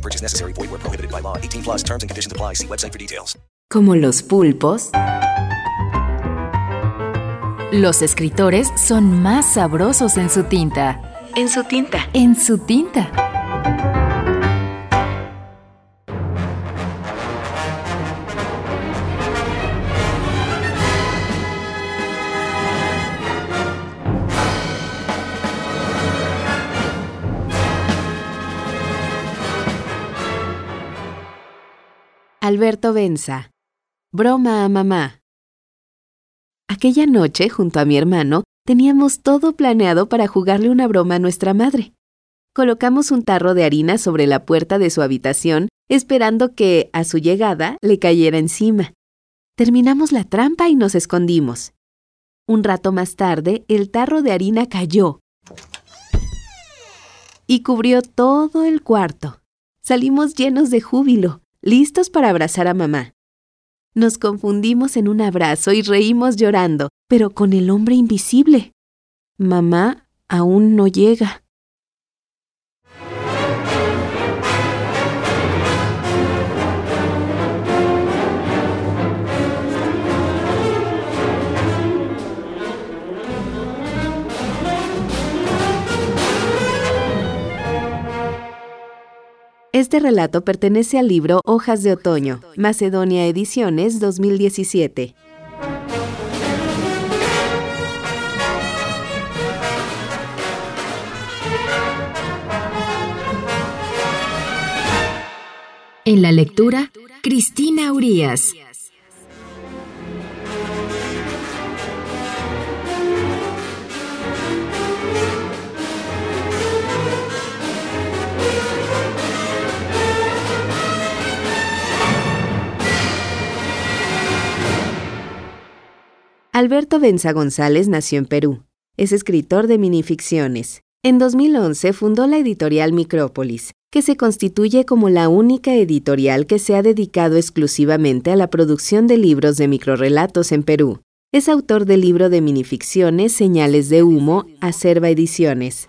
No purchase necessary. Void where prohibited by law. 18 plus terms and conditions apply. See website for details. Como los pulpos, los escritores son más sabrosos en su tinta. En su tinta. En su tinta. Alberto Benza. Broma a mamá. Aquella noche, junto a mi hermano, teníamos todo planeado para jugarle una broma a nuestra madre. Colocamos un tarro de harina sobre la puerta de su habitación, esperando que, a su llegada, le cayera encima. Terminamos la trampa y nos escondimos. Un rato más tarde, el tarro de harina cayó y cubrió todo el cuarto. Salimos llenos de júbilo listos para abrazar a mamá. Nos confundimos en un abrazo y reímos llorando, pero con el hombre invisible. Mamá aún no llega. Este relato pertenece al libro Hojas de Otoño, Macedonia Ediciones 2017. En la lectura, Cristina Urias. Alberto Benza González nació en Perú. Es escritor de minificciones. En 2011 fundó la editorial Micrópolis, que se constituye como la única editorial que se ha dedicado exclusivamente a la producción de libros de microrelatos en Perú. Es autor del libro de minificciones Señales de Humo, Acerva Ediciones.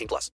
18 plus.